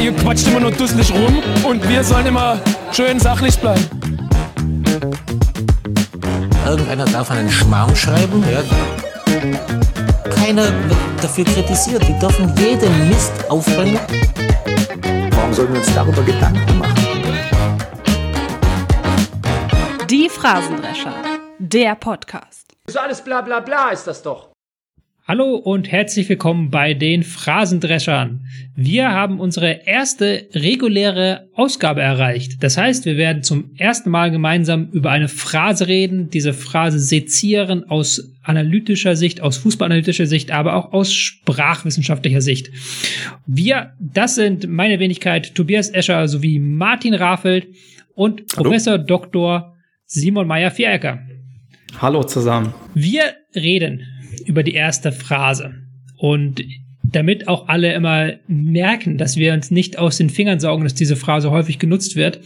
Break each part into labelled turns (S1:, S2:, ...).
S1: Ihr quatscht immer nur dusselig rum und wir sollen immer schön sachlich bleiben.
S2: Irgendeiner darf einen Schmarrn schreiben, ja. Keiner wird dafür kritisiert. Die dürfen jeden Mist aufbringen.
S3: Warum sollten wir uns darüber Gedanken machen?
S4: Die Phrasendrescher, der Podcast.
S5: So alles bla bla bla ist das doch.
S6: Hallo und herzlich willkommen bei den Phrasendreschern. Wir haben unsere erste reguläre Ausgabe erreicht. Das heißt, wir werden zum ersten Mal gemeinsam über eine Phrase reden, diese Phrase sezieren aus analytischer Sicht, aus fußballanalytischer Sicht, aber auch aus sprachwissenschaftlicher Sicht. Wir, das sind meine Wenigkeit Tobias Escher sowie Martin Rafelt und
S7: Hallo.
S6: Professor Dr. Simon Meyer-Vierecker.
S7: Hallo zusammen.
S6: Wir reden über die erste Phrase. Und damit auch alle immer merken, dass wir uns nicht aus den Fingern saugen, dass diese Phrase häufig genutzt wird,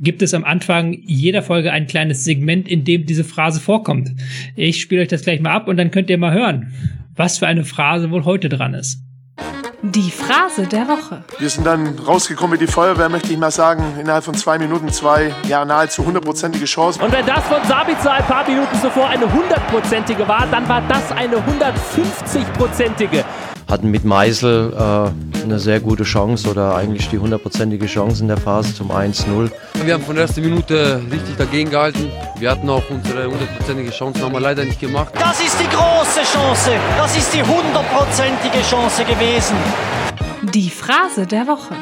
S6: gibt es am Anfang jeder Folge ein kleines Segment, in dem diese Phrase vorkommt. Ich spiele euch das gleich mal ab und dann könnt ihr mal hören, was für eine Phrase wohl heute dran ist.
S4: Die Phrase der Woche.
S8: Wir sind dann rausgekommen mit die Feuerwehr, möchte ich mal sagen. Innerhalb von zwei Minuten zwei, ja, nahezu hundertprozentige Chance.
S5: Und wenn das von Sabitzer ein paar Minuten zuvor eine hundertprozentige war, dann war das eine 150-prozentige.
S9: hatten mit Meisel äh, eine sehr gute Chance oder eigentlich die hundertprozentige Chance in der Phase zum 1-0.
S10: Wir haben von der ersten Minute richtig dagegen gehalten. Wir hatten auch unsere hundertprozentige Chance, haben wir leider nicht gemacht.
S11: Das ist die große Chance. Das ist die hundertprozentige Chance gewesen.
S4: Die Phrase der Woche.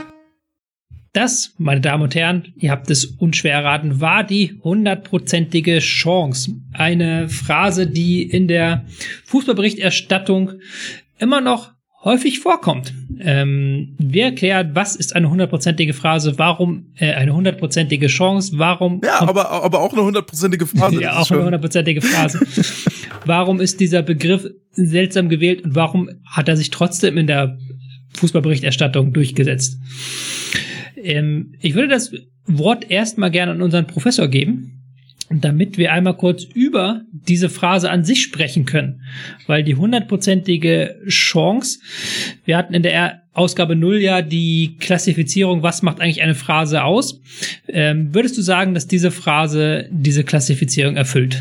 S6: Das, meine Damen und Herren, ihr habt es unschwer erraten, war die hundertprozentige Chance. Eine Phrase, die in der Fußballberichterstattung immer noch häufig vorkommt. Ähm, wer erklärt, was ist eine hundertprozentige Phrase, warum äh, eine hundertprozentige Chance, warum...
S7: Ja, aber, aber auch eine hundertprozentige Phrase.
S6: ja, auch eine hundertprozentige Phrase. warum ist dieser Begriff seltsam gewählt und warum hat er sich trotzdem in der Fußballberichterstattung durchgesetzt? Ähm, ich würde das Wort erstmal gerne an unseren Professor geben, damit wir einmal kurz über diese Phrase an sich sprechen können. Weil die hundertprozentige Chance, wir hatten in der Ausgabe 0 ja die Klassifizierung, was macht eigentlich eine Phrase aus? Ähm, würdest du sagen, dass diese Phrase diese Klassifizierung erfüllt?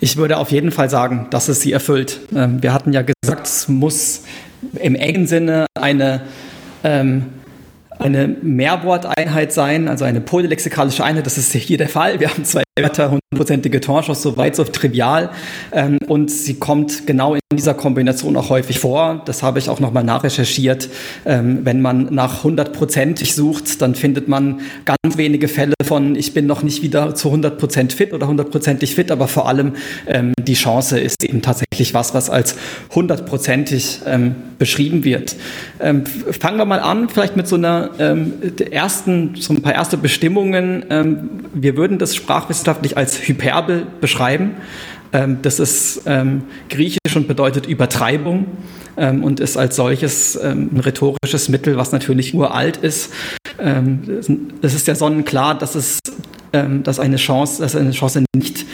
S12: Ich würde auf jeden Fall sagen, dass es sie erfüllt. Ähm, wir hatten ja gesagt, es muss im engen Sinne eine ähm, eine Mehrworteinheit sein, also eine polylexikalische Einheit. Das ist hier der Fall. Wir haben zwei Wörter, hundertprozentige Torchance, so weit, so trivial. Ähm, und sie kommt genau in dieser Kombination auch häufig vor. Das habe ich auch nochmal nachrecherchiert. Ähm, wenn man nach hundertprozentig sucht, dann findet man ganz wenige Fälle von, ich bin noch nicht wieder zu hundertprozent fit oder hundertprozentig fit, aber vor allem ähm, die Chance ist eben tatsächlich was, was als hundertprozentig ähm, beschrieben wird. Ähm, fangen wir mal an, vielleicht mit so einer ähm, ersten, so ein paar erste Bestimmungen. Wir würden das sprachwissenschaftlich als Hyperbel beschreiben. Ähm, das ist ähm, griechisch und bedeutet Übertreibung ähm, und ist als solches ähm, ein rhetorisches Mittel, was natürlich uralt ist. Ähm, es ist ja sonnenklar, dass es ähm, dass eine Chance, dass eine Chance nicht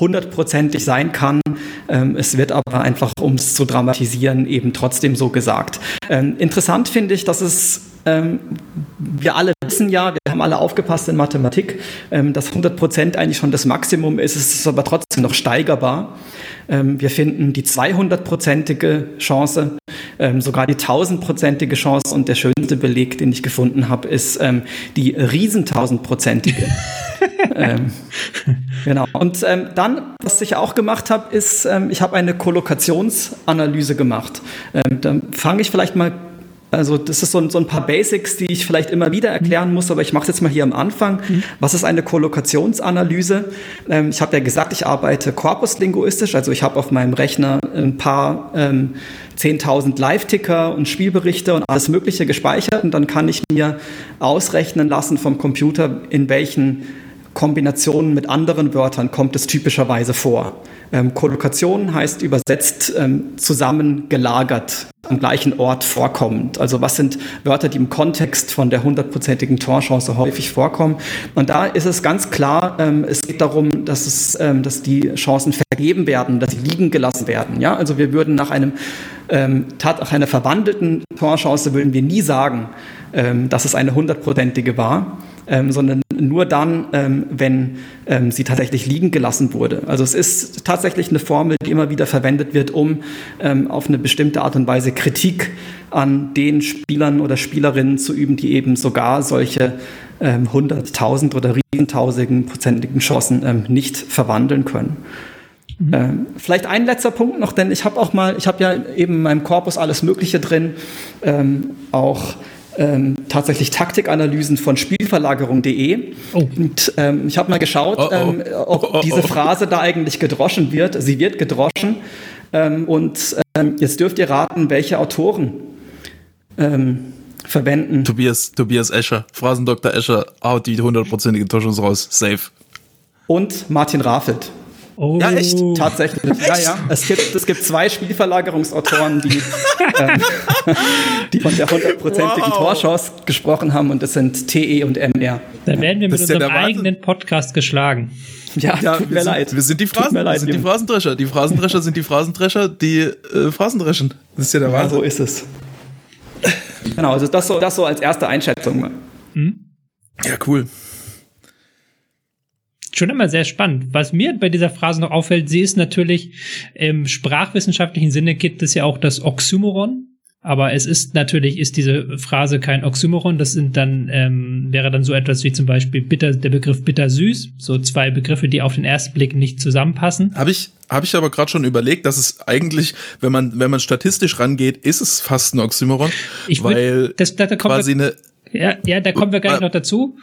S12: hundertprozentig sein kann. es wird aber einfach, um es zu dramatisieren, eben trotzdem so gesagt. interessant finde ich, dass es wir alle wissen ja, wir haben alle aufgepasst in Mathematik, ähm, dass 100 Prozent eigentlich schon das Maximum ist. Es ist aber trotzdem noch steigerbar. Ähm, wir finden die 200-prozentige Chance, ähm, sogar die 1000-prozentige Chance und der schönste Beleg, den ich gefunden habe, ist ähm, die riesentausendprozentige. ähm, genau. Und ähm, dann, was ich auch gemacht habe, ist, ähm, ich habe eine Kollokationsanalyse gemacht. Ähm, dann fange ich vielleicht mal also das ist so ein, so ein, paar Basics, die ich vielleicht immer wieder erklären muss, aber ich mache es jetzt mal hier am Anfang. Mhm. Was ist eine Kollokationsanalyse? Ähm, ich habe ja gesagt, ich arbeite korpuslinguistisch, also ich habe auf meinem Rechner ein paar ähm, 10.000 Live-Ticker und Spielberichte und alles Mögliche gespeichert und dann kann ich mir ausrechnen lassen vom Computer, in welchen Kombinationen mit anderen Wörtern kommt es typischerweise vor. Ähm, Kollokation heißt übersetzt ähm, zusammengelagert, am gleichen Ort vorkommend. Also was sind Wörter, die im Kontext von der hundertprozentigen Torchance häufig vorkommen? Und da ist es ganz klar, ähm, es geht darum, dass, es, ähm, dass die Chancen vergeben werden, dass sie liegen gelassen werden. Ja? Also wir würden nach einem ähm, nach einer verwandelten Torchance würden wir nie sagen, ähm, dass es eine hundertprozentige war ähm, sondern nur dann, ähm, wenn ähm, sie tatsächlich liegen gelassen wurde. Also es ist tatsächlich eine Formel, die immer wieder verwendet wird, um ähm, auf eine bestimmte Art und Weise Kritik an den Spielern oder Spielerinnen zu üben, die eben sogar solche ähm, hunderttausend oder riesentausigen prozentigen Chancen ähm, nicht verwandeln können. Mhm. Ähm, vielleicht ein letzter Punkt noch, denn ich habe auch mal, ich habe ja eben in meinem Korpus alles Mögliche drin, ähm, auch ähm, tatsächlich Taktikanalysen von Spielverlagerung.de. Oh. Und ähm, ich habe mal geschaut, oh, oh. Ähm, ob oh, oh, diese Phrase da eigentlich gedroschen wird. Sie wird gedroschen. Ähm, und ähm, jetzt dürft ihr raten, welche Autoren ähm, verwenden.
S7: Tobias, Tobias Escher, Phrasendoktor Escher haut die hundertprozentige Täuschung raus. Safe.
S12: Und Martin Raffelt.
S6: Oh.
S12: Ja, echt? Tatsächlich. Echt? Ja, ja. Es gibt, es gibt zwei Spielverlagerungsautoren, die, ähm, die von der hundertprozentigen wow. Torchance gesprochen haben und das sind TE und MR.
S6: Da werden wir mit unserem eigenen Podcast geschlagen.
S12: Ja,
S7: ja
S12: tut mir
S7: sind,
S12: leid.
S7: Wir sind die Phrasen,
S12: leid,
S7: sind die Phrasendrescher. Die Phrasendrescher sind die Phrasendrescher, die äh, Phrasendreschen. Das ist ja der Wahnsinn.
S12: Ja, so ist es. Genau, also das so, das so als erste Einschätzung.
S7: Hm? Ja, cool
S6: schon immer sehr spannend. Was mir bei dieser Phrase noch auffällt, sie ist natürlich im sprachwissenschaftlichen Sinne gibt es ja auch das Oxymoron. Aber es ist natürlich, ist diese Phrase kein Oxymoron. Das sind dann, ähm, wäre dann so etwas wie zum Beispiel bitter, der Begriff bittersüß. So zwei Begriffe, die auf den ersten Blick nicht zusammenpassen.
S7: Habe ich, habe ich aber gerade schon überlegt, dass es eigentlich, wenn man, wenn man statistisch rangeht, ist es fast ein Oxymoron.
S6: Ich würd, weil das, da, da quasi wir, eine, ja, ja, da kommen wir gleich äh, noch dazu.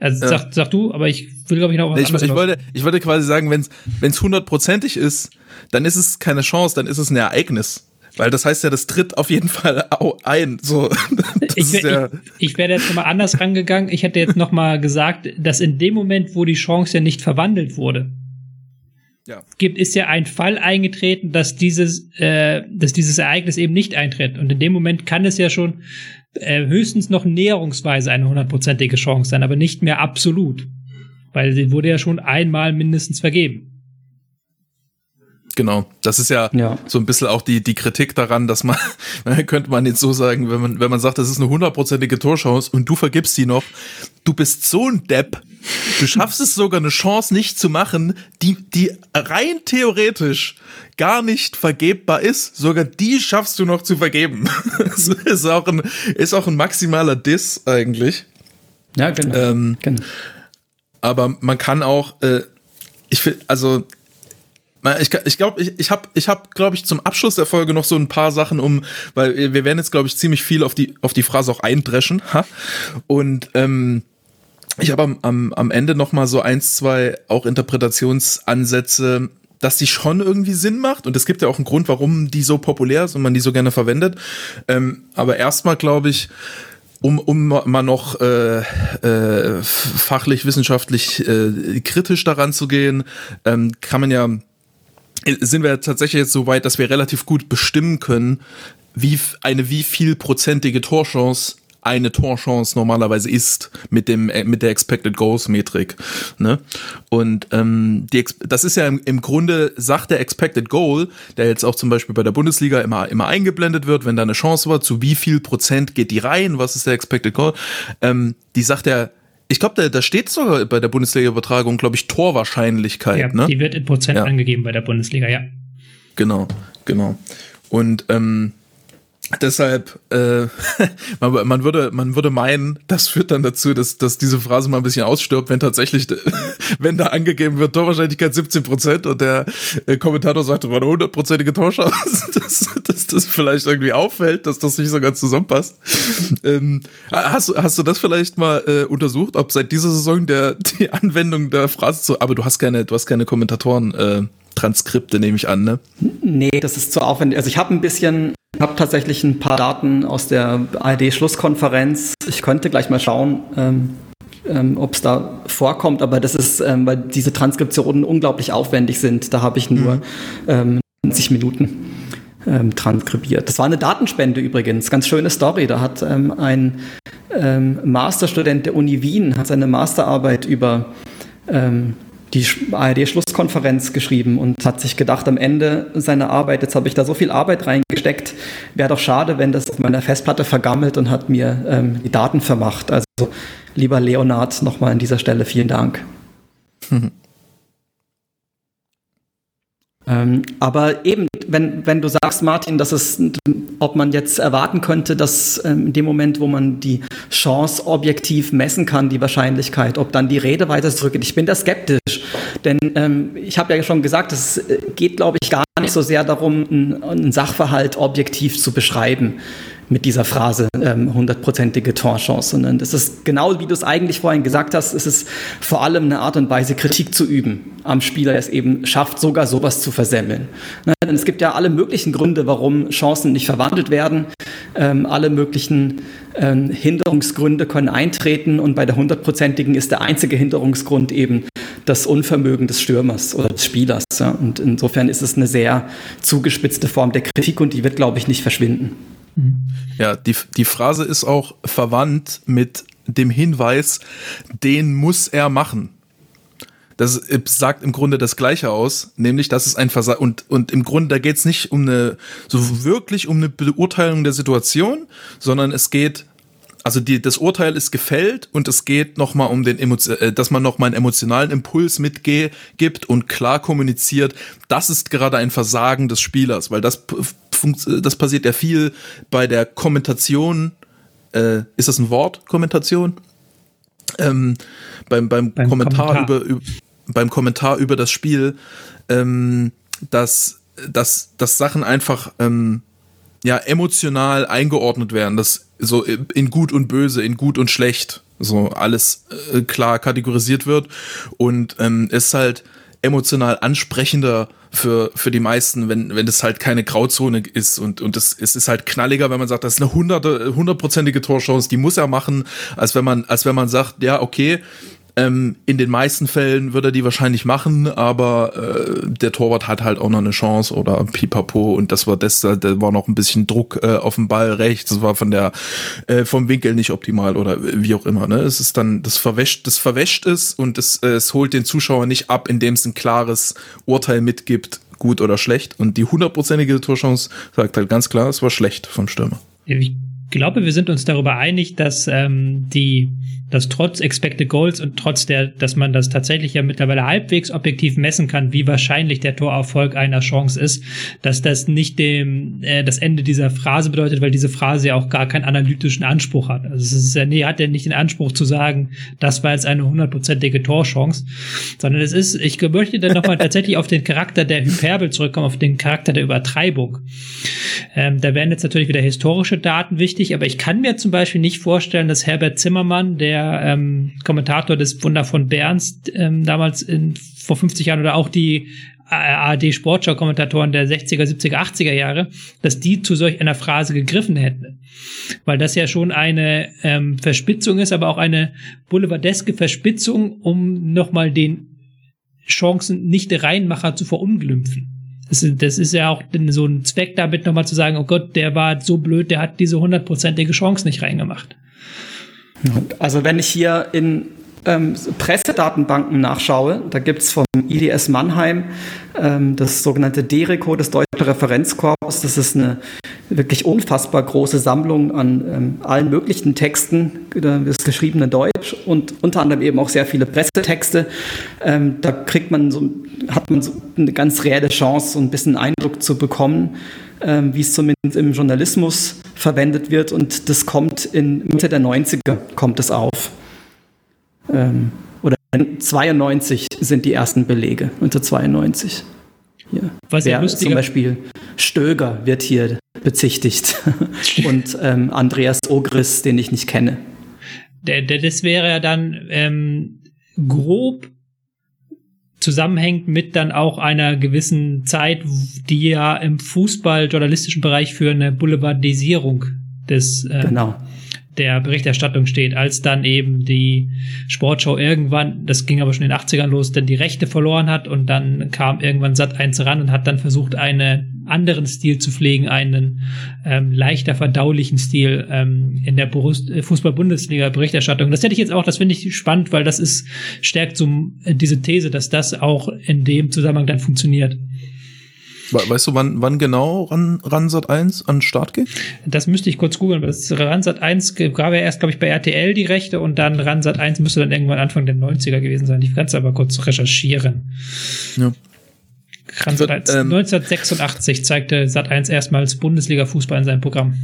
S6: Also ja. sag, sag du, aber ich will, glaube ich, noch was
S7: ich, ich wollte, ich wollte quasi sagen, wenn es hundertprozentig ist, dann ist es keine Chance, dann ist es ein Ereignis. Weil das heißt ja, das tritt auf jeden Fall ein. So,
S6: ich, ja ich, ich wäre jetzt nochmal anders rangegangen. Ich hätte jetzt nochmal gesagt, dass in dem Moment, wo die Chance ja nicht verwandelt wurde, ja. gibt, ist ja ein Fall eingetreten, dass dieses, äh, dass dieses Ereignis eben nicht eintritt. Und in dem Moment kann es ja schon äh, höchstens noch näherungsweise eine hundertprozentige Chance sein, aber nicht mehr absolut. Weil sie wurde ja schon einmal mindestens vergeben.
S7: Genau, das ist ja, ja, so ein bisschen auch die, die Kritik daran, dass man, könnte man jetzt so sagen, wenn man, wenn man sagt, das ist eine hundertprozentige Torchance und du vergibst die noch, du bist so ein Depp, du schaffst es sogar eine Chance nicht zu machen, die, die rein theoretisch gar nicht vergebbar ist, sogar die schaffst du noch zu vergeben. das ist auch ein, ist auch ein maximaler Diss eigentlich.
S12: Ja, genau.
S7: Ähm, genau. Aber man kann auch, äh, ich finde, also ich, ich glaube, ich, ich habe, ich hab, glaube ich, zum Abschluss der Folge noch so ein paar Sachen um, weil wir werden jetzt, glaube ich, ziemlich viel auf die, auf die Phrase auch eindreschen. Ha? Und ähm, ich habe am, am, am Ende noch mal so eins, zwei auch Interpretationsansätze, dass die schon irgendwie Sinn macht. Und es gibt ja auch einen Grund, warum die so populär ist und man die so gerne verwendet. Ähm, aber erstmal glaube ich, um, um mal noch äh, äh, fachlich, wissenschaftlich äh, kritisch daran zu gehen, ähm, kann man ja sind wir tatsächlich jetzt so weit, dass wir relativ gut bestimmen können, wie eine wie viel prozentige Torchance eine Torchance normalerweise ist mit dem äh, mit der Expected Goals Metrik. Ne? Und ähm, die, das ist ja im, im Grunde sagt der Expected Goal, der jetzt auch zum Beispiel bei der Bundesliga immer immer eingeblendet wird, wenn da eine Chance war, zu wie viel Prozent geht die rein, was ist der Expected Goal? Ähm, die sagt er ich glaube, da, da steht sogar bei der Bundesliga-Übertragung, glaube ich, Torwahrscheinlichkeit.
S6: Ja,
S7: ne?
S6: die wird in Prozent ja. angegeben bei der Bundesliga, ja.
S7: Genau, genau. Und ähm, Deshalb, äh, man, man, würde, man würde meinen, das führt dann dazu, dass, dass diese Phrase mal ein bisschen ausstirbt, wenn tatsächlich, wenn da angegeben wird, Torwahrscheinlichkeit 17 Prozent und der äh, Kommentator sagt, war eine hundertprozentige Torschance, dass, dass das vielleicht irgendwie auffällt, dass das nicht so ganz zusammenpasst. Ähm, hast, hast du das vielleicht mal äh, untersucht, ob seit dieser Saison der, die Anwendung der Phrase so, aber du hast keine, du hast keine Kommentatoren, äh, Transkripte, nehme ich an, ne?
S12: Nee, das ist zu aufwendig. Also ich habe ein bisschen ich habe tatsächlich ein paar Daten aus der ARD-Schlusskonferenz. Ich könnte gleich mal schauen. Ähm, ähm, ob es da vorkommt, aber das ist, ähm, weil diese Transkriptionen unglaublich aufwendig sind. Da habe ich nur mhm. ähm, 90 Minuten ähm, transkribiert. Das war eine Datenspende übrigens, ganz schöne Story. Da hat ähm, ein ähm, Masterstudent der Uni Wien hat seine Masterarbeit über ähm, die ARD-Schlusskonferenz geschrieben und hat sich gedacht, am Ende seiner Arbeit, jetzt habe ich da so viel Arbeit reingesteckt, wäre doch schade, wenn das auf meiner Festplatte vergammelt und hat mir ähm, die Daten vermacht. Also lieber Leonard, nochmal an dieser Stelle vielen Dank. Ähm, aber eben, wenn, wenn du sagst, Martin, dass es, ob man jetzt erwarten könnte, dass ähm, in dem Moment, wo man die Chance objektiv messen kann, die Wahrscheinlichkeit, ob dann die Rede weiter zurückgeht, ich bin da skeptisch. Denn ähm, ich habe ja schon gesagt, es äh, geht, glaube ich, gar nicht so sehr darum, einen Sachverhalt objektiv zu beschreiben mit dieser Phrase ähm, hundertprozentige ähm, Torchance, sondern das ist genau wie du es eigentlich vorhin gesagt hast, es ist vor allem eine Art und Weise, Kritik zu üben am Spieler, der es eben schafft, sogar sowas zu versemmeln. Ne? Denn es gibt ja alle möglichen Gründe, warum Chancen nicht verwandelt werden. Ähm, alle möglichen ähm, Hinderungsgründe können eintreten und bei der hundertprozentigen ist der einzige Hinderungsgrund eben das Unvermögen des Stürmers oder des Spielers. Ja? Und insofern ist es eine sehr zugespitzte Form der Kritik und die wird, glaube ich, nicht verschwinden.
S7: Ja, die, die Phrase ist auch verwandt mit dem Hinweis, den muss er machen. Das sagt im Grunde das Gleiche aus, nämlich, dass es ein Versagen und, und im Grunde, da geht es nicht um eine, so wirklich um eine Beurteilung der Situation, sondern es geht also die, das Urteil ist gefällt und es geht nochmal um den, äh, dass man nochmal einen emotionalen Impuls mitgibt und klar kommuniziert, das ist gerade ein Versagen des Spielers, weil das, das passiert ja viel bei der Kommentation, äh, ist das ein Wort, Kommentation? Ähm, beim, beim, beim Kommentar, Kommentar, Über, über, beim Kommentar über das Spiel, ähm, dass, dass, dass Sachen einfach ähm, ja emotional eingeordnet werden, dass so in gut und böse, in gut und schlecht, so alles äh, klar kategorisiert wird. Und ähm, ist halt emotional ansprechender für, für die meisten, wenn, wenn das halt keine Grauzone ist. Und, und es, es ist halt knalliger, wenn man sagt, das ist eine hunderte, hundertprozentige Torchance, die muss er machen, als wenn man, als wenn man sagt, ja, okay, ähm, in den meisten Fällen wird er die wahrscheinlich machen, aber äh, der Torwart hat halt auch noch eine Chance oder pipapo und das war das, da war noch ein bisschen Druck äh, auf dem Ball rechts, das war von der äh, vom Winkel nicht optimal oder wie auch immer. Ne? Es ist dann das verwäscht, das verwäscht ist und es, äh, es holt den Zuschauer nicht ab, indem es ein klares Urteil mitgibt, gut oder schlecht. Und die hundertprozentige Torchance sagt halt ganz klar, es war schlecht vom Stürmer.
S6: Ich glaube, wir sind uns darüber einig, dass ähm, die dass trotz Expected Goals und trotz der, dass man das tatsächlich ja mittlerweile halbwegs objektiv messen kann, wie wahrscheinlich der Torerfolg einer Chance ist, dass das nicht dem äh, das Ende dieser Phrase bedeutet, weil diese Phrase ja auch gar keinen analytischen Anspruch hat. Also es ist ja, nee, hat ja nicht den Anspruch zu sagen, das war jetzt eine hundertprozentige Torchance, sondern es ist, ich möchte dann nochmal tatsächlich auf den Charakter der Hyperbel zurückkommen, auf den Charakter der Übertreibung. Ähm, da wären jetzt natürlich wieder historische Daten wichtig, aber ich kann mir zum Beispiel nicht vorstellen, dass Herbert Zimmermann, der ähm, Kommentator des Wunder von Berns ähm, damals in, vor 50 Jahren oder auch die äh, ARD Sportschau-Kommentatoren der 60er, 70er, 80er Jahre, dass die zu solch einer Phrase gegriffen hätten. Weil das ja schon eine ähm, Verspitzung ist, aber auch eine boulevardeske Verspitzung, um nochmal den Chancen nicht Reinmacher zu verunglimpfen. Das ist, das ist ja auch so ein Zweck damit nochmal zu sagen, oh Gott, der war so blöd, der hat diese hundertprozentige Chance nicht reingemacht.
S12: Also wenn ich hier in ähm, Pressedatenbanken nachschaue, da gibt es vom IDS Mannheim ähm, das sogenannte DERECO, das Deutsche Referenzkorpus. Das ist eine wirklich unfassbar große Sammlung an ähm, allen möglichen Texten, das geschriebene Deutsch und unter anderem eben auch sehr viele Pressetexte. Ähm, da kriegt man so, hat man so eine ganz reelle Chance, so ein bisschen Eindruck zu bekommen, ähm, wie es zumindest im Journalismus verwendet wird. Und das kommt in Mitte der 90er kommt es auf. Ähm, oder 92 sind die ersten Belege, unter 92. Ja. Was ja zum Beispiel Stöger wird hier bezichtigt und ähm, Andreas Ogris, den ich nicht kenne.
S6: Das wäre ja dann ähm, grob zusammenhängt mit dann auch einer gewissen Zeit, die ja im Fußball-journalistischen Bereich für eine Boulevardisierung des, äh, genau. Der Berichterstattung steht, als dann eben die Sportschau irgendwann, das ging aber schon in den 80ern los, dann die Rechte verloren hat und dann kam irgendwann Sat 1 ran und hat dann versucht, einen anderen Stil zu pflegen, einen ähm, leichter verdaulichen Stil ähm, in der Fußball-Bundesliga-Berichterstattung. Das hätte ich jetzt auch, das finde ich spannend, weil das ist, stärkt so äh, diese These, dass das auch in dem Zusammenhang dann funktioniert.
S7: Weißt du, wann, wann genau Ran, Ransat 1 an den Start geht?
S6: Das müsste ich kurz googeln. Ransat 1 gab ja erst, glaube ich, bei RTL die Rechte und dann Ransat 1 müsste dann irgendwann Anfang der 90er gewesen sein. Ich kann es aber kurz recherchieren. Ja. Ransat 1, ähm, 1986 zeigte Sat 1 erstmals Bundesliga-Fußball in seinem Programm.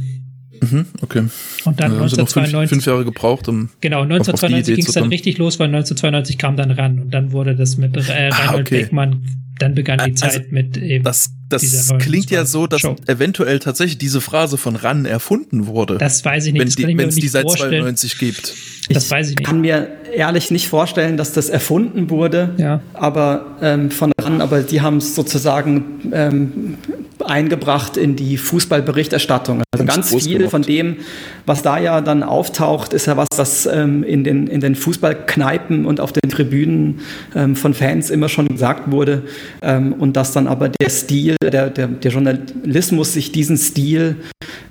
S7: Mhm, okay.
S6: Und dann ja, 1992.
S7: Fünf, fünf, Jahre gebraucht, um.
S6: Genau, 1992 ging es dann richtig los, weil 1992 kam dann ran und dann wurde das mit äh, Reinhold ah, okay. Beckmann dann begann die also, Zeit mit eben.
S7: Das, das klingt ja so, dass Show. eventuell tatsächlich diese Phrase von RAN erfunden wurde.
S6: Das weiß ich nicht.
S7: Wenn es die seit 92 gibt.
S6: Das ich weiß ich nicht.
S12: kann mir ehrlich nicht vorstellen, dass das erfunden wurde.
S6: Ja.
S12: Aber ähm, von RAN, aber die haben es sozusagen ähm, eingebracht in die Fußballberichterstattung. Also ganz viel gemacht. von dem, was da ja dann auftaucht, ist ja was, was ähm, in, den, in den Fußballkneipen und auf den Tribünen ähm, von Fans immer schon gesagt wurde. Ähm, und dass dann aber der Stil, der, der, der Journalismus sich diesen Stil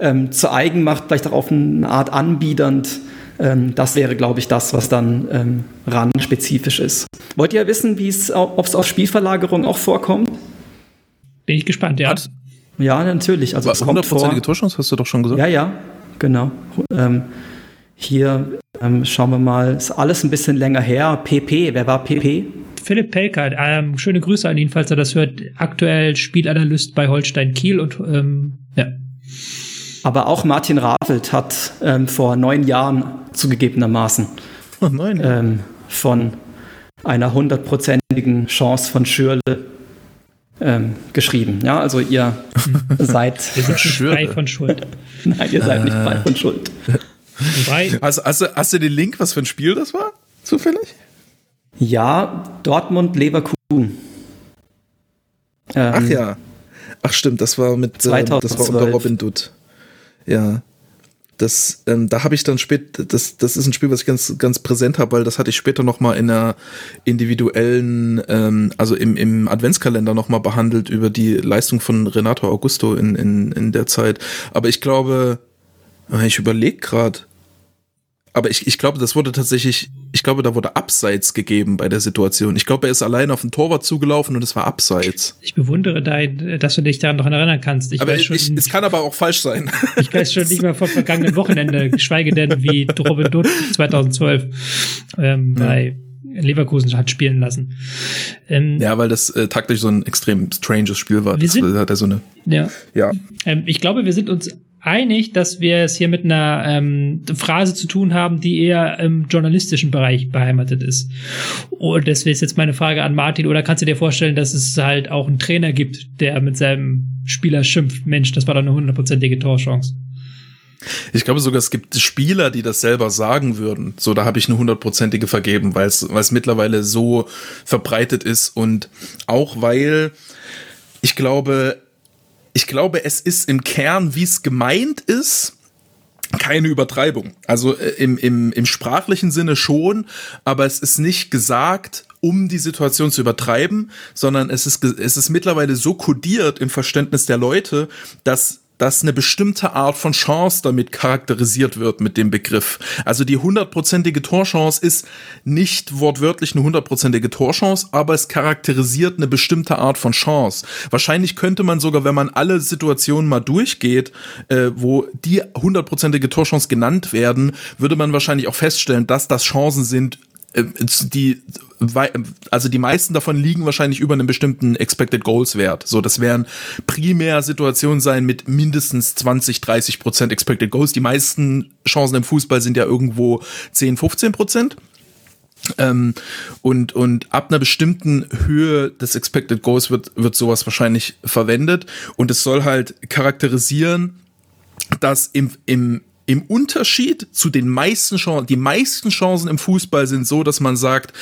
S12: ähm, zu eigen macht, vielleicht auch auf eine Art anbiedernd. Ähm, das wäre, glaube ich, das, was dann ähm, RAN spezifisch ist. Wollt ihr wissen, ob es auf Spielverlagerung auch vorkommt?
S6: Bin ich gespannt, ja.
S12: Hat, ja, natürlich. Also
S7: Was, 100%ige Torchance hast du doch schon gesagt?
S12: Ja, ja, genau. Ähm, hier ähm, schauen wir mal, ist alles ein bisschen länger her. PP, wer war PP?
S6: Philipp Pelkert, ähm, schöne Grüße an ihn, falls er das hört. Aktuell Spielanalyst bei Holstein Kiel und ähm, ja.
S12: Aber auch Martin Ravelt hat ähm, vor neun Jahren zugegebenermaßen
S7: oh, neun.
S12: Ähm, von einer hundertprozentigen Chance von Schürle ähm, geschrieben. Ja, also ihr seid
S6: frei von Schuld.
S12: Nein, ihr seid nicht frei von Schuld.
S7: Also, hast, du, hast du den Link, was für ein Spiel das war? Zufällig?
S12: Ja, Dortmund Leverkusen.
S7: Ähm, Ach ja. Ach stimmt, das war mit
S12: 2012.
S7: das war unter Robin Dutt. Ja. Das, ähm, da habe ich dann spät, das, das ist ein Spiel, was ich ganz, ganz präsent habe, weil das hatte ich später nochmal in einer individuellen, ähm, also im, im Adventskalender nochmal behandelt über die Leistung von Renato Augusto in, in, in der Zeit. Aber ich glaube, ich überlege gerade, aber ich, ich glaube, das wurde tatsächlich, ich glaube, da wurde Abseits gegeben bei der Situation. Ich glaube, er ist allein auf den Torwart zugelaufen und es war Abseits.
S6: Ich bewundere dein, dass du dich daran noch erinnern kannst. Ich
S7: aber schon, ich, es kann aber auch falsch sein.
S6: Ich weiß schon nicht mehr vom vergangenen Wochenende, geschweige denn wie Robin Dutt 2012 ähm, ja. bei Leverkusen hat spielen lassen.
S7: Ähm, ja, weil das äh, taktisch so ein extrem stranges Spiel war.
S6: Wir sind,
S7: das hat er so eine.
S6: Ja.
S7: ja.
S6: Ähm, ich glaube, wir sind uns einig, dass wir es hier mit einer ähm, Phrase zu tun haben, die eher im journalistischen Bereich beheimatet ist. Und das wäre jetzt meine Frage an Martin. Oder kannst du dir vorstellen, dass es halt auch einen Trainer gibt, der mit seinem Spieler schimpft, Mensch, das war doch eine hundertprozentige Torchance?
S7: Ich glaube sogar, es gibt Spieler, die das selber sagen würden. So, da habe ich eine hundertprozentige vergeben, weil es, weil es mittlerweile so verbreitet ist und auch weil ich glaube, ich glaube, es ist im Kern, wie es gemeint ist, keine Übertreibung. Also äh, im, im, im sprachlichen Sinne schon, aber es ist nicht gesagt, um die Situation zu übertreiben, sondern es ist, es ist mittlerweile so kodiert im Verständnis der Leute, dass dass eine bestimmte Art von Chance damit charakterisiert wird mit dem Begriff. Also die hundertprozentige Torchance ist nicht wortwörtlich eine hundertprozentige Torchance, aber es charakterisiert eine bestimmte Art von Chance. Wahrscheinlich könnte man sogar, wenn man alle Situationen mal durchgeht, äh, wo die hundertprozentige Torchance genannt werden, würde man wahrscheinlich auch feststellen, dass das Chancen sind, die also die meisten davon liegen wahrscheinlich über einem bestimmten Expected Goals Wert. So, das werden primär Situationen sein mit mindestens 20, 30 Prozent Expected Goals. Die meisten Chancen im Fußball sind ja irgendwo 10, 15 Prozent. Ähm, und, und ab einer bestimmten Höhe des Expected Goals wird, wird sowas wahrscheinlich verwendet. Und es soll halt charakterisieren, dass im, im, im Unterschied zu den meisten Chancen, die meisten Chancen im Fußball sind so, dass man sagt,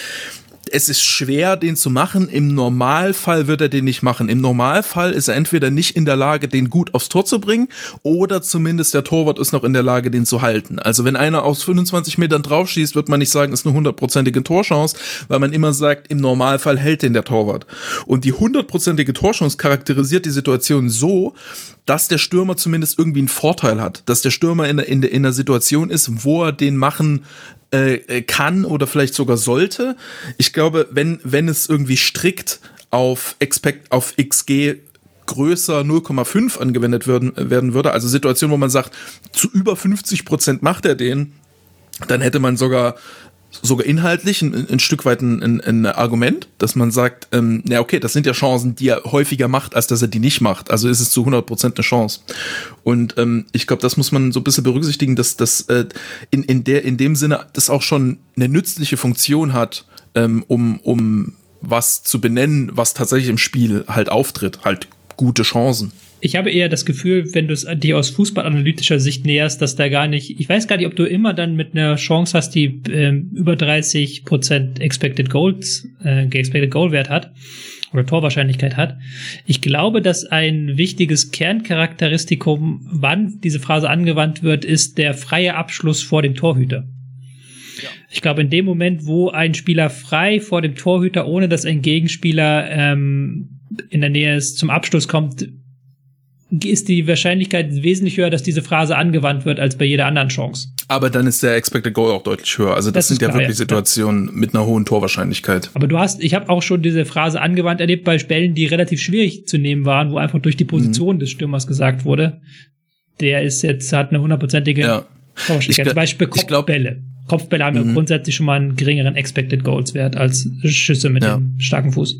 S7: es ist schwer, den zu machen. Im Normalfall wird er den nicht machen. Im Normalfall ist er entweder nicht in der Lage, den gut aufs Tor zu bringen, oder zumindest der Torwart ist noch in der Lage, den zu halten. Also wenn einer aus 25 Metern draufschießt, wird man nicht sagen, ist eine hundertprozentige Torchance, weil man immer sagt, im Normalfall hält den der Torwart. Und die hundertprozentige Torchance charakterisiert die Situation so, dass der Stürmer zumindest irgendwie einen Vorteil hat, dass der Stürmer in, in, in der Situation ist, wo er den machen äh, kann oder vielleicht sogar sollte. Ich glaube, wenn, wenn es irgendwie strikt auf Expect, auf XG größer 0,5 angewendet werden, werden würde, also Situation, wo man sagt, zu über 50 Prozent macht er den, dann hätte man sogar sogar inhaltlich ein, ein Stück weit ein, ein, ein, Argument, dass man sagt, ähm, ja okay, das sind ja Chancen, die er häufiger macht, als dass er die nicht macht. Also ist es zu 100 Prozent eine Chance. Und ähm, ich glaube, das muss man so ein bisschen berücksichtigen, dass das äh, in, in, der, in dem Sinne das auch schon eine nützliche Funktion hat, ähm, um, um was zu benennen, was tatsächlich im Spiel halt auftritt, halt gute Chancen.
S6: Ich habe eher das Gefühl, wenn du es dir aus fußballanalytischer Sicht näherst, dass da gar nicht, ich weiß gar nicht, ob du immer dann mit einer Chance hast, die ähm, über 30 Prozent Expected Goals, äh, Expected Goal Wert hat oder Torwahrscheinlichkeit hat. Ich glaube, dass ein wichtiges Kerncharakteristikum, wann diese Phrase angewandt wird, ist der freie Abschluss vor dem Torhüter. Ich glaube, in dem Moment, wo ein Spieler frei vor dem Torhüter, ohne dass ein Gegenspieler ähm, in der Nähe ist, zum Abschluss kommt, ist die Wahrscheinlichkeit wesentlich höher, dass diese Phrase angewandt wird, als bei jeder anderen Chance.
S7: Aber dann ist der Expected Goal auch deutlich höher. Also das, das sind ja klar, wirklich ja. Situationen mit einer hohen Torwahrscheinlichkeit.
S6: Aber du hast, ich habe auch schon diese Phrase angewandt erlebt bei Spielen, die relativ schwierig zu nehmen waren, wo einfach durch die Position mhm. des Stürmers gesagt wurde, der ist jetzt, hat eine hundertprozentige ja. Torwahrscheinlichkeit. Zum Beispiel Kopfbälle. Kopfbälle haben mhm. ja grundsätzlich schon mal einen geringeren Expected Goals Wert als Schüsse mit ja. dem starken Fuß.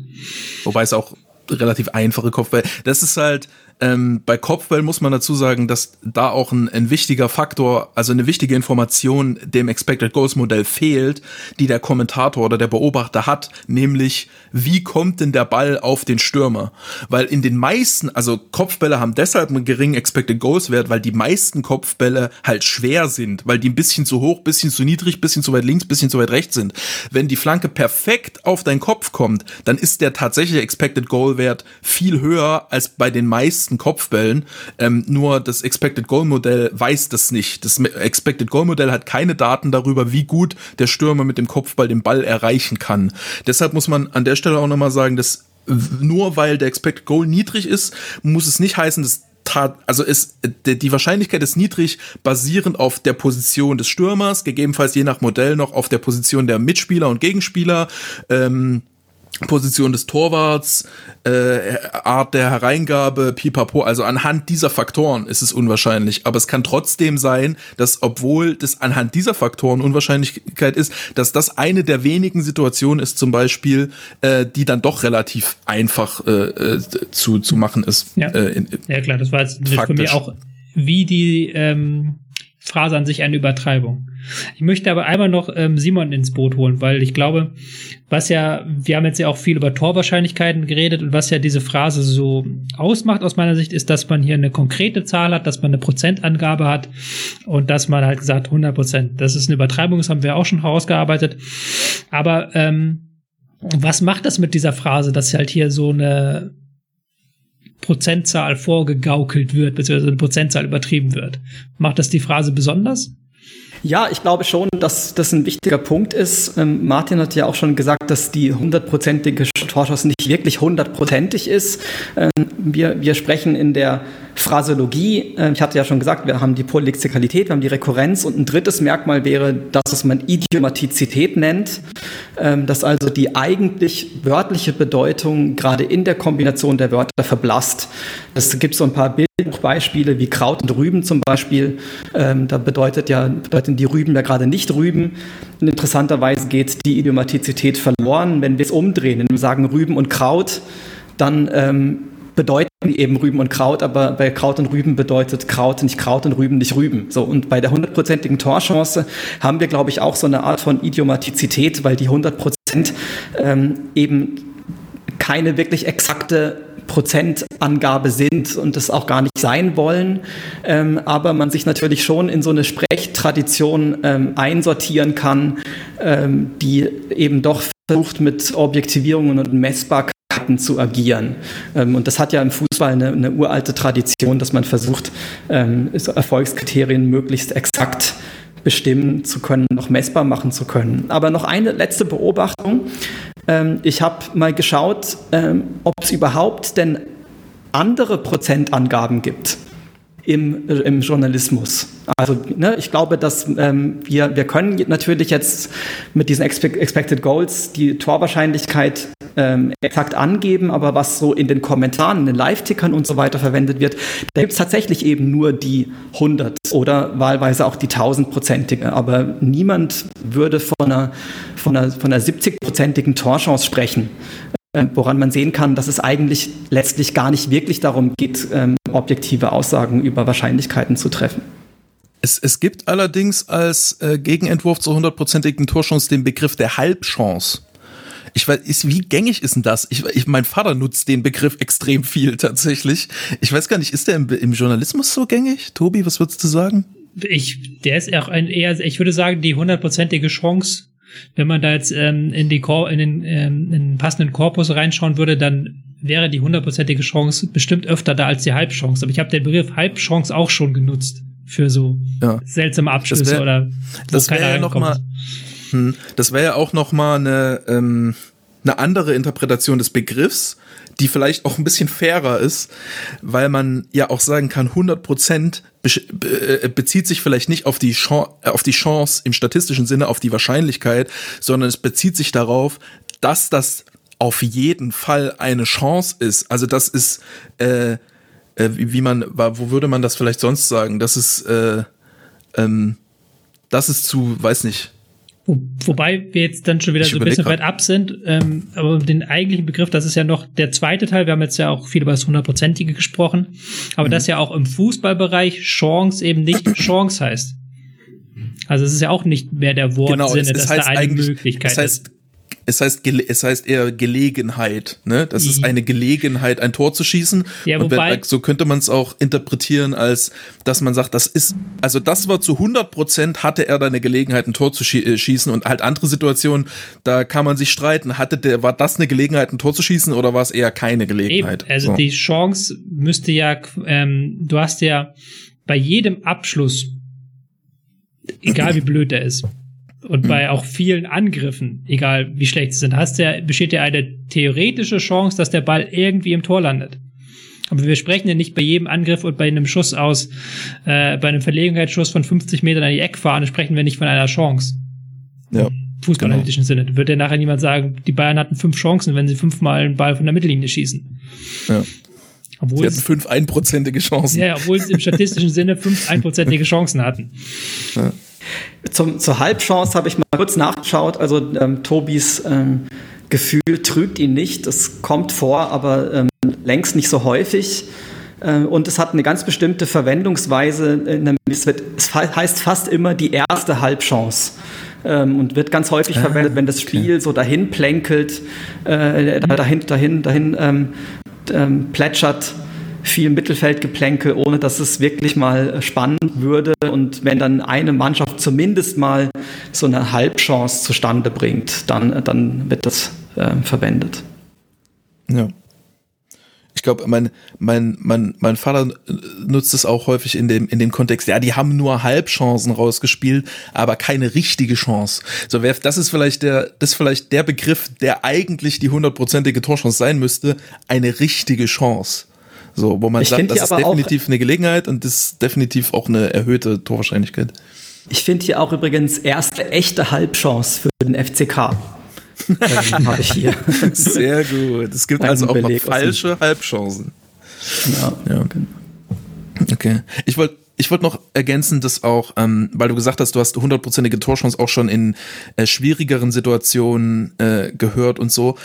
S7: Wobei es auch relativ einfache Kopfbälle. Das ist halt, ähm, bei Kopfball muss man dazu sagen, dass da auch ein, ein wichtiger Faktor, also eine wichtige Information dem Expected Goals Modell fehlt, die der Kommentator oder der Beobachter hat, nämlich wie kommt denn der Ball auf den Stürmer? Weil in den meisten, also Kopfbälle haben deshalb einen geringen Expected Goals Wert, weil die meisten Kopfbälle halt schwer sind, weil die ein bisschen zu hoch, bisschen zu niedrig, bisschen zu weit links, bisschen zu weit rechts sind. Wenn die Flanke perfekt auf deinen Kopf kommt, dann ist der tatsächliche Expected Goal Wert viel höher als bei den meisten meisten Kopfbällen. Ähm, nur das Expected Goal Modell weiß das nicht. Das Expected Goal Modell hat keine Daten darüber, wie gut der Stürmer mit dem Kopfball den Ball erreichen kann. Deshalb muss man an der Stelle auch nochmal sagen, dass nur weil der Expected Goal niedrig ist, muss es nicht heißen, dass also ist die Wahrscheinlichkeit ist niedrig, basierend auf der Position des Stürmers, gegebenenfalls je nach Modell noch auf der Position der Mitspieler und Gegenspieler. Ähm, Position des Torwarts, äh, Art der Hereingabe, pipapo. Also anhand dieser Faktoren ist es unwahrscheinlich. Aber es kann trotzdem sein, dass obwohl das anhand dieser Faktoren Unwahrscheinlichkeit ist, dass das eine der wenigen Situationen ist, zum Beispiel, äh, die dann doch relativ einfach äh, äh zu, zu machen ist.
S6: Ja,
S7: äh,
S6: in, ja klar, das war jetzt für mich auch, wie die ähm, Phrase an sich eine Übertreibung. Ich möchte aber einmal noch ähm, Simon ins Boot holen, weil ich glaube, was ja, wir haben jetzt ja auch viel über Torwahrscheinlichkeiten geredet und was ja diese Phrase so ausmacht aus meiner Sicht, ist, dass man hier eine konkrete Zahl hat, dass man eine Prozentangabe hat und dass man halt gesagt 100 Prozent. Das ist eine Übertreibung, das haben wir auch schon herausgearbeitet. Aber ähm, was macht das mit dieser Phrase, dass halt hier so eine Prozentzahl vorgegaukelt wird, beziehungsweise eine Prozentzahl übertrieben wird. Macht das die Phrase besonders?
S12: Ja, ich glaube schon, dass das ein wichtiger Punkt ist. Ähm, Martin hat ja auch schon gesagt, dass die hundertprozentige Torschuss nicht wirklich hundertprozentig ist. Ähm, wir, wir sprechen in der Phraseologie, äh, ich hatte ja schon gesagt, wir haben die Polylexikalität, wir haben die Rekurrenz und ein drittes Merkmal wäre das, was man Idiomatizität nennt, ähm, dass also die eigentlich wörtliche Bedeutung gerade in der Kombination der Wörter verblasst. Es gibt so ein paar Bildbuchbeispiele wie Kraut und Rüben zum Beispiel. Ähm, da bedeutet ja, bedeuten die Rüben ja gerade nicht Rüben. Und interessanterweise geht die Idiomatizität verloren, wenn wir es umdrehen, wir sagen Rüben und Kraut, dann ähm, bedeuten eben Rüben und Kraut, aber bei Kraut und Rüben bedeutet Kraut nicht Kraut und Rüben nicht Rüben. So, und bei der hundertprozentigen Torchance haben wir, glaube ich, auch so eine Art von Idiomatizität, weil die 100 Prozent ähm, eben keine wirklich exakte Prozentangabe sind und das auch gar nicht sein wollen, ähm, aber man sich natürlich schon in so eine Sprechtradition ähm, einsortieren kann, ähm, die eben doch versucht mit Objektivierungen und Messbarkeiten zu agieren. Ähm, und das hat ja im Fußball eine, eine uralte Tradition, dass man versucht, ähm, Erfolgskriterien möglichst exakt bestimmen zu können, noch messbar machen zu können. Aber noch eine letzte Beobachtung. Ähm, ich habe mal geschaut, ob es überhaupt denn andere Prozentangaben gibt im, im Journalismus. Also ne, ich glaube, dass ähm, wir, wir können natürlich jetzt mit diesen Expected Goals die Torwahrscheinlichkeit ähm, exakt angeben, aber was so in den Kommentaren, in den Live-Tickern und so weiter verwendet wird, da gibt es tatsächlich eben nur die 100 oder wahlweise auch die 1000-prozentige. Aber niemand würde von einer, von einer, von einer 70-prozentigen Torchance sprechen. Ähm, woran man sehen kann, dass es eigentlich letztlich gar nicht wirklich darum geht, ähm, objektive Aussagen über Wahrscheinlichkeiten zu treffen.
S7: Es, es gibt allerdings als äh, Gegenentwurf zur hundertprozentigen Torchance den Begriff der Halbchance. Ich weiß, ist, wie gängig ist denn das? Ich, ich, mein Vater nutzt den Begriff extrem viel tatsächlich. Ich weiß gar nicht, ist der im, im Journalismus so gängig? Tobi, was würdest du sagen?
S6: Ich, der ist auch ein eher, ich würde sagen, die hundertprozentige Chance wenn man da jetzt ähm, in, die Kor in, den, ähm, in den passenden Korpus reinschauen würde, dann wäre die hundertprozentige Chance bestimmt öfter da als die Halbchance. Aber ich habe den Begriff Halbchance auch schon genutzt für so ja. seltsame Abschlüsse
S7: das wär,
S6: oder
S7: das wäre ja noch mal, hm, das wäre ja auch noch mal eine ähm, eine andere Interpretation des Begriffs, die vielleicht auch ein bisschen fairer ist, weil man ja auch sagen kann, 100 Prozent äh, bezieht sich vielleicht nicht auf die, Chance, äh, auf die Chance im statistischen Sinne, auf die Wahrscheinlichkeit, sondern es bezieht sich darauf, dass das auf jeden Fall eine Chance ist. Also das ist, äh, äh, wie man, wo würde man das vielleicht sonst sagen? Das ist, äh, ähm, das ist zu, weiß nicht,
S6: wo, wobei wir jetzt dann schon wieder ich so ein bisschen weit ab sind, ähm, aber den eigentlichen Begriff, das ist ja noch der zweite Teil. Wir haben jetzt ja auch viel über das hundertprozentige gesprochen, aber mhm. das ja auch im Fußballbereich Chance eben nicht Chance heißt. Also es ist ja auch nicht mehr der Wortsinne, genau, es, es
S7: dass
S6: heißt da
S7: eine Möglichkeit es heißt, ist es heißt, es heißt eher Gelegenheit, ne? Das ist eine Gelegenheit, ein Tor zu schießen. Ja, wobei, und so könnte man es auch interpretieren, als dass man sagt, das ist, also das war zu 100 Prozent hatte er da eine Gelegenheit, ein Tor zu äh, schießen und halt andere Situationen, da kann man sich streiten. Hatte der, war das eine Gelegenheit, ein Tor zu schießen oder war es eher keine Gelegenheit?
S6: Eben, also so. die Chance müsste ja, ähm, du hast ja bei jedem Abschluss, egal wie blöd der ist, und bei auch vielen Angriffen, egal wie schlecht sie sind, hast ja, besteht ja eine theoretische Chance, dass der Ball irgendwie im Tor landet. Aber wir sprechen ja nicht bei jedem Angriff und bei einem Schuss aus, äh, bei einem Verlegenheitsschuss von 50 Metern an die Eckfahne sprechen wir nicht von einer Chance.
S7: Ja.
S6: Fußballanalytischen genau. Sinne. Wird ja nachher niemand sagen, die Bayern hatten fünf Chancen, wenn sie fünfmal einen Ball von der Mittellinie schießen.
S7: Ja. Obwohl sie hatten fünf einprozentige Chancen.
S6: Ja, obwohl sie im statistischen Sinne fünf einprozentige Chancen hatten.
S12: Ja. Zum, zur Halbchance habe ich mal kurz nachgeschaut. Also ähm, Tobis ähm, Gefühl trügt ihn nicht. Es kommt vor, aber ähm, längst nicht so häufig. Äh, und es hat eine ganz bestimmte Verwendungsweise. Es, wird, es heißt fast immer die erste Halbchance ähm, und wird ganz häufig ah, verwendet, wenn das Spiel okay. so dahin plänkelt, äh, dahin, dahin, dahin ähm, ähm, plätschert viel Mittelfeldgeplänkel, ohne dass es wirklich mal spannend würde. Und wenn dann eine Mannschaft zumindest mal so eine Halbchance zustande bringt, dann, dann wird das äh, verwendet.
S7: Ja. Ich glaube, mein, mein, mein, mein Vater nutzt es auch häufig in dem, in dem Kontext, ja, die haben nur Halbchancen rausgespielt, aber keine richtige Chance. So, das ist vielleicht der, das ist vielleicht der Begriff, der eigentlich die hundertprozentige Torchance sein müsste, eine richtige Chance. So, wo man ich sagt, das ist definitiv eine Gelegenheit und das ist definitiv auch eine erhöhte Torwahrscheinlichkeit.
S12: Ich finde hier auch übrigens erste echte Halbchance für den FCK.
S7: ähm, Habe ich hier. Sehr gut. Es gibt also auch Beleg noch falsche Halbchancen. Ja, ja. Okay. okay. Ich wollte ich wollte noch ergänzen, dass auch, ähm, weil du gesagt hast, du hast hundertprozentige Torchance auch schon in äh, schwierigeren Situationen äh, gehört und so.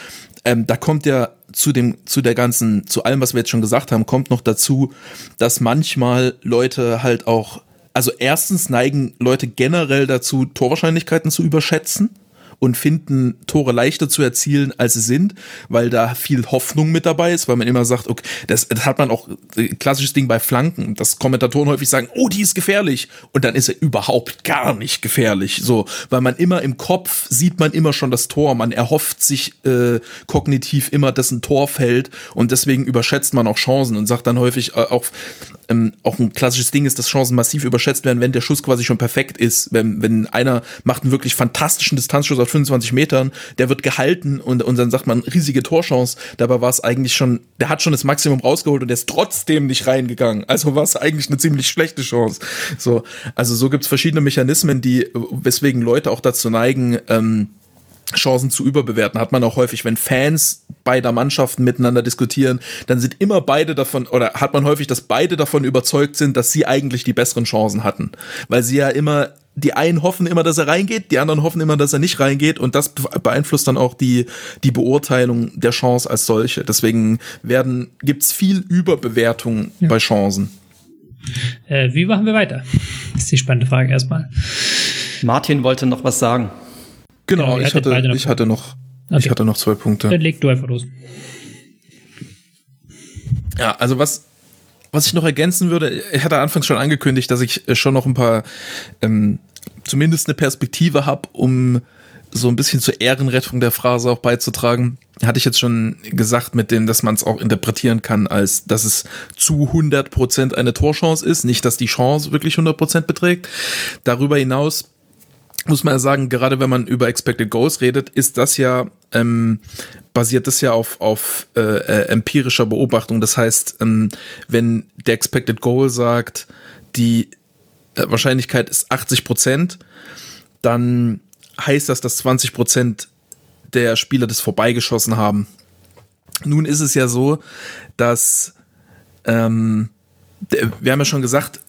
S7: Ähm, da kommt ja zu dem, zu der ganzen, zu allem, was wir jetzt schon gesagt haben, kommt noch dazu, dass manchmal Leute halt auch, also erstens neigen Leute generell dazu, Torwahrscheinlichkeiten zu überschätzen und finden Tore leichter zu erzielen, als sie sind, weil da viel Hoffnung mit dabei ist, weil man immer sagt, okay, das, das hat man auch äh, klassisches Ding bei Flanken, dass Kommentatoren häufig sagen, oh, die ist gefährlich und dann ist er überhaupt gar nicht gefährlich, so, weil man immer im Kopf sieht man immer schon das Tor, man erhofft sich äh, kognitiv immer, dass ein Tor fällt und deswegen überschätzt man auch Chancen und sagt dann häufig äh, auch ähm, auch ein klassisches Ding ist, dass Chancen massiv überschätzt werden, wenn der Schuss quasi schon perfekt ist. Wenn, wenn einer macht einen wirklich fantastischen Distanzschuss auf 25 Metern, der wird gehalten und, und dann sagt man, riesige Torchance. Dabei war es eigentlich schon, der hat schon das Maximum rausgeholt und der ist trotzdem nicht reingegangen. Also war es eigentlich eine ziemlich schlechte Chance. So, also so gibt's verschiedene Mechanismen, die, weswegen Leute auch dazu neigen, ähm, Chancen zu überbewerten. Hat man auch häufig, wenn Fans beider Mannschaften miteinander diskutieren, dann sind immer beide davon, oder hat man häufig, dass beide davon überzeugt sind, dass sie eigentlich die besseren Chancen hatten. Weil sie ja immer, die einen hoffen immer, dass er reingeht, die anderen hoffen immer, dass er nicht reingeht und das beeinflusst dann auch die, die Beurteilung der Chance als solche. Deswegen werden, gibt's viel Überbewertung ja. bei Chancen.
S6: Äh, wie machen wir weiter? Das ist die spannende Frage erstmal.
S12: Martin wollte noch was sagen.
S7: Genau, genau ich, hatte, ich hatte noch, okay. ich hatte noch zwei Punkte.
S6: Dann leg du einfach los.
S7: Ja, also was, was ich noch ergänzen würde, ich hatte anfangs schon angekündigt, dass ich äh, schon noch ein paar, ähm, zumindest eine Perspektive habe, um so ein bisschen zur Ehrenrettung der Phrase auch beizutragen. Hatte ich jetzt schon gesagt mit dem, dass man es auch interpretieren kann, als dass es zu 100% eine Torchance ist, nicht, dass die Chance wirklich 100% beträgt. Darüber hinaus muss man ja sagen, gerade wenn man über Expected Goals redet, ist das ja ähm, basiert das ja auf, auf äh, äh, empirischer Beobachtung. Das heißt, ähm, wenn der Expected Goal sagt, die Wahrscheinlichkeit ist 80 Prozent, dann heißt das, dass 20 Prozent der Spieler das vorbeigeschossen haben. Nun ist es ja so, dass ähm, wir haben ja schon gesagt,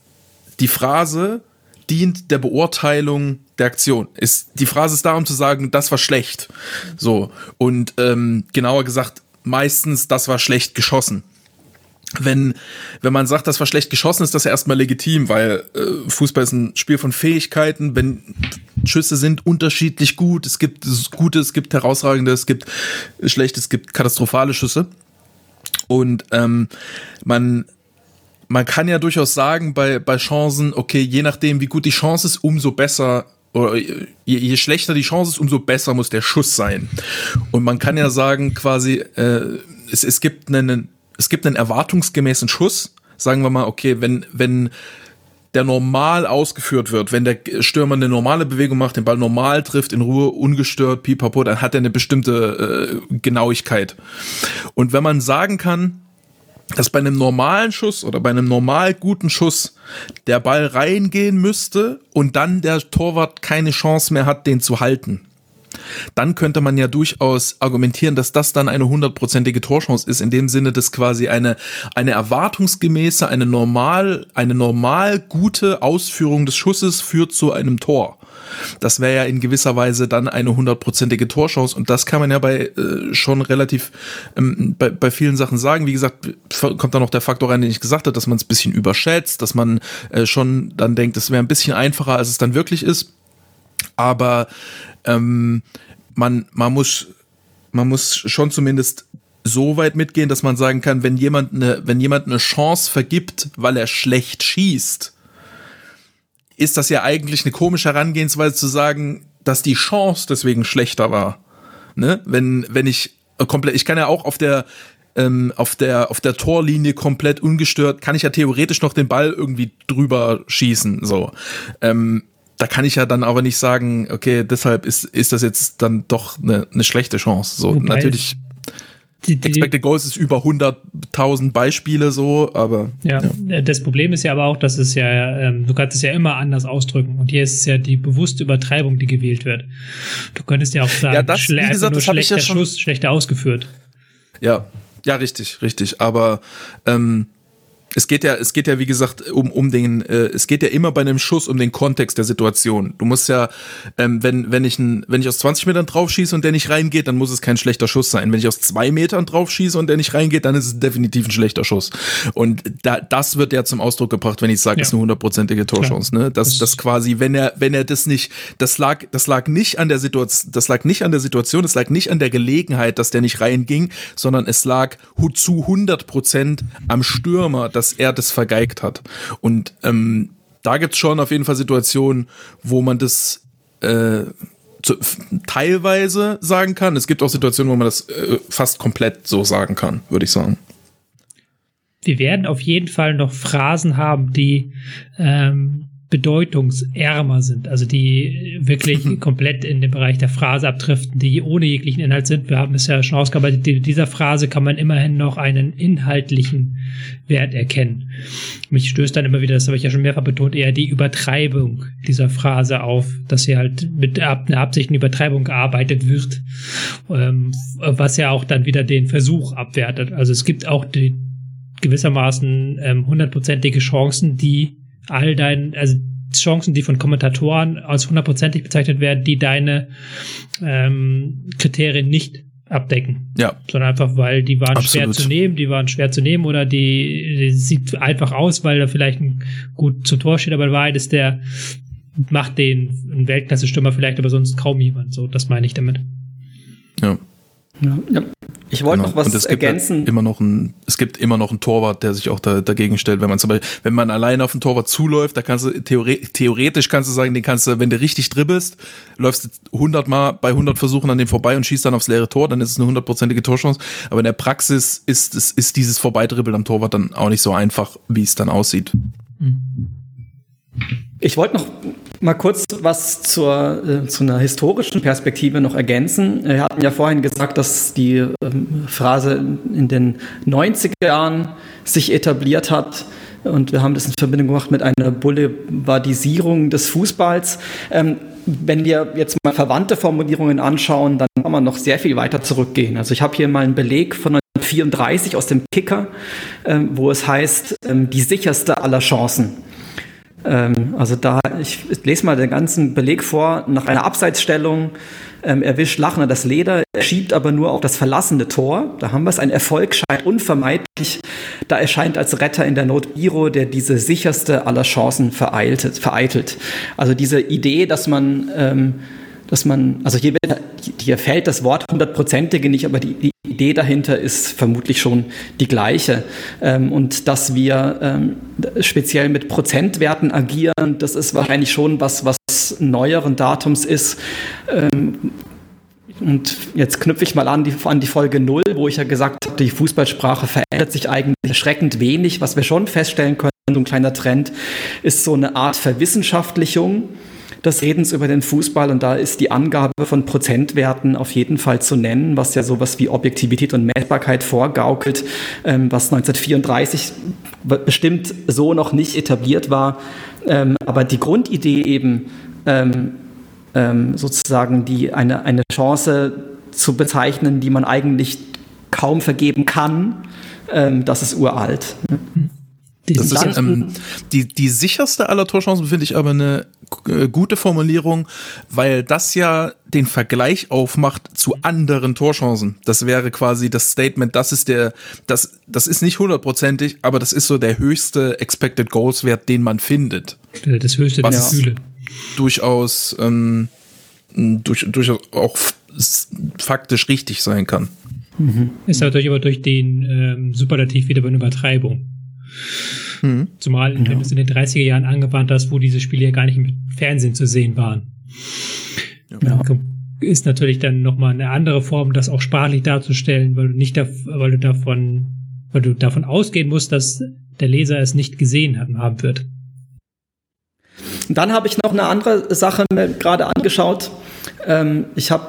S7: die Phrase dient der Beurteilung der Aktion. Ist, die Phrase ist darum zu sagen, das war schlecht. So. Und ähm, genauer gesagt, meistens, das war schlecht geschossen. Wenn, wenn man sagt, das war schlecht geschossen, ist das ja erstmal legitim, weil äh, Fußball ist ein Spiel von Fähigkeiten. Wenn Schüsse sind unterschiedlich gut, es gibt gute, es gibt herausragende, es gibt schlechte, es gibt katastrophale Schüsse. Und ähm, man man kann ja durchaus sagen bei, bei Chancen, okay, je nachdem, wie gut die Chance ist, umso besser oder je, je schlechter die Chance ist, umso besser muss der Schuss sein. Und man kann ja sagen, quasi, äh, es, es gibt einen, es gibt einen erwartungsgemäßen Schuss. Sagen wir mal, okay, wenn, wenn der normal ausgeführt wird, wenn der Stürmer eine normale Bewegung macht, den Ball normal trifft, in Ruhe, ungestört, pipapo, dann hat er eine bestimmte äh, Genauigkeit. Und wenn man sagen kann, dass bei einem normalen Schuss oder bei einem normal guten Schuss der Ball reingehen müsste und dann der Torwart keine Chance mehr hat, den zu halten. Dann könnte man ja durchaus argumentieren, dass das dann eine hundertprozentige Torchance ist, in dem Sinne, dass quasi eine, eine erwartungsgemäße, eine normal, eine normal gute Ausführung des Schusses führt zu einem Tor. Das wäre ja in gewisser Weise dann eine hundertprozentige Torchance und das kann man ja bei äh, schon relativ ähm, bei, bei vielen Sachen sagen. Wie gesagt, kommt da noch der Faktor rein, den ich gesagt habe, dass man es ein bisschen überschätzt, dass man äh, schon dann denkt, es wäre ein bisschen einfacher, als es dann wirklich ist. Aber ähm, man, man muss man muss schon zumindest so weit mitgehen, dass man sagen kann, wenn jemand eine, wenn jemand eine Chance vergibt, weil er schlecht schießt, ist das ja eigentlich eine komische Herangehensweise zu sagen, dass die Chance deswegen schlechter war. Ne? Wenn, wenn ich äh, komplett, ich kann ja auch auf der, ähm, auf der, auf der Torlinie komplett ungestört, kann ich ja theoretisch noch den Ball irgendwie drüber schießen, so. Ähm, da kann ich ja dann aber nicht sagen, okay, deshalb ist, ist das jetzt dann doch eine, eine schlechte Chance. So, Wobei natürlich die, die, Expected Goals ist über 100.000 Beispiele so, aber.
S6: Ja, ja, das Problem ist ja aber auch, dass es ja, ähm, du kannst es ja immer anders ausdrücken. Und hier ist es ja die bewusste Übertreibung, die gewählt wird. Du könntest ja auch sagen,
S7: ja, das,
S6: schle gesagt, nur schlechter ja Schuss, schlechter ausgeführt.
S7: Ja, ja, richtig, richtig. Aber ähm, es geht ja, es geht ja, wie gesagt, um, um den, äh, es geht ja immer bei einem Schuss um den Kontext der Situation. Du musst ja, ähm, wenn, wenn ich ein, wenn ich aus 20 Metern drauf schieße und der nicht reingeht, dann muss es kein schlechter Schuss sein. Wenn ich aus zwei Metern drauf schieße und der nicht reingeht, dann ist es definitiv ein schlechter Schuss. Und da, das wird ja zum Ausdruck gebracht, wenn ich sage, ja. ist eine hundertprozentige Torchance, ne? Das, das quasi, wenn er, wenn er das nicht, das lag, das lag nicht an der Situation, das lag nicht an der Situation, das lag nicht an der Gelegenheit, dass der nicht reinging, sondern es lag zu 100 Prozent am Stürmer, dass er das vergeigt hat. Und ähm, da gibt's schon auf jeden Fall Situationen, wo man das äh, zu, teilweise sagen kann. Es gibt auch Situationen, wo man das äh, fast komplett so sagen kann, würde ich sagen.
S6: Wir werden auf jeden Fall noch Phrasen haben, die ähm, bedeutungsärmer sind, also die wirklich komplett in den Bereich der Phrase abdriften, die ohne jeglichen Inhalt sind. Wir haben es ja schon ausgearbeitet, in dieser Phrase kann man immerhin noch einen inhaltlichen Wert erkennen. Mich stößt dann immer wieder, das habe ich ja schon mehrfach betont, eher die Übertreibung dieser Phrase auf, dass hier halt mit einer absichtlichen Übertreibung gearbeitet wird, ähm, was ja auch dann wieder den Versuch abwertet. Also es gibt auch die gewissermaßen ähm, hundertprozentige Chancen, die all deinen, also Chancen, die von Kommentatoren als hundertprozentig bezeichnet werden, die deine ähm, Kriterien nicht abdecken.
S7: Ja.
S6: Sondern einfach, weil die waren
S7: Absolut.
S6: schwer zu nehmen, die waren schwer zu nehmen oder die, die sieht einfach aus, weil da vielleicht ein gut zum Tor steht, aber in Wahrheit ist der, macht den einen Weltklasse-Stürmer vielleicht, aber sonst kaum jemand. So, das meine ich damit.
S7: Ja.
S12: Ja, ja. Ich wollte
S7: Genau.
S12: noch was
S7: Und es gibt
S12: ergänzen.
S7: halt immer noch ein, es gibt immer noch einen Torwart, der sich auch da, dagegen stellt. Wenn man zum Beispiel, wenn man alleine auf den Torwart zuläuft, da kannst du theore theoretisch kannst du sagen, den kannst du, wenn du richtig dribbelst, läufst du 100 Mal bei 100 Versuchen an dem vorbei und schießt dann aufs leere Tor, dann ist es eine hundertprozentige Torchance. Aber in der Praxis ist es ist dieses Vorbeidribbeln am Torwart dann auch nicht so einfach, wie es dann aussieht.
S12: Ich wollte noch mal kurz was zur, äh, zu einer historischen Perspektive noch ergänzen. Wir hatten ja vorhin gesagt, dass die ähm, Phrase in den 90er Jahren sich etabliert hat. Und wir haben das in Verbindung gemacht mit einer Boulevardisierung des Fußballs. Ähm, wenn wir jetzt mal verwandte Formulierungen anschauen, dann kann man noch sehr viel weiter zurückgehen. Also ich habe hier mal einen Beleg von 1934 aus dem Kicker, ähm, wo es heißt, ähm, die sicherste aller Chancen. Ähm, also da, ich lese mal den ganzen Beleg vor, nach einer Abseitsstellung ähm, erwischt Lachner das Leder, er schiebt aber nur auf das verlassene Tor. Da haben wir es, ein Erfolg scheint unvermeidlich. Da erscheint als Retter in der Not Biro, der diese sicherste aller Chancen vereitelt. vereitelt. Also diese Idee, dass man ähm, dass man, also hier, hier fällt das Wort hundertprozentige nicht, aber die, die, Idee dahinter ist vermutlich schon die gleiche. Ähm, und dass wir ähm, speziell mit Prozentwerten agieren, das ist wahrscheinlich schon was, was neueren Datums ist. Ähm, und jetzt knüpfe ich mal an die, an die Folge 0, wo ich ja gesagt habe, die Fußballsprache verändert sich eigentlich erschreckend wenig. Was wir schon feststellen können, so ein kleiner Trend, ist so eine Art Verwissenschaftlichung des Redens über den Fußball und da ist die Angabe von Prozentwerten auf jeden Fall zu nennen, was ja sowas wie Objektivität und Messbarkeit vorgaukelt, ähm, was 1934 bestimmt so noch nicht etabliert war. Ähm, aber die Grundidee eben ähm, ähm, sozusagen die eine, eine Chance zu bezeichnen, die man eigentlich kaum vergeben kann, ähm, das ist uralt.
S7: Das ist, ähm, die, die sicherste aller Torchancen finde ich aber eine äh, gute Formulierung, weil das ja den Vergleich aufmacht zu anderen Torchancen. Das wäre quasi das Statement, das ist der, das, das ist nicht hundertprozentig, aber das ist so der höchste Expected Goals Wert, den man findet.
S6: Das höchste der Gefühle.
S7: Durchaus, ähm, durch, durchaus auch faktisch richtig sein kann.
S6: Mhm. Ist natürlich aber durch den ähm, Superlativ wieder bei einer Übertreibung. Mhm. Zumal, wenn ja. du es in den 30er Jahren angewandt hast, wo diese Spiele ja gar nicht im Fernsehen zu sehen waren. Ja. Ist natürlich dann nochmal eine andere Form, das auch sprachlich darzustellen, weil du nicht, da, weil du davon, weil du davon ausgehen musst, dass der Leser es nicht gesehen haben, haben wird.
S12: Dann habe ich noch eine andere Sache mir gerade angeschaut. Ähm, ich habe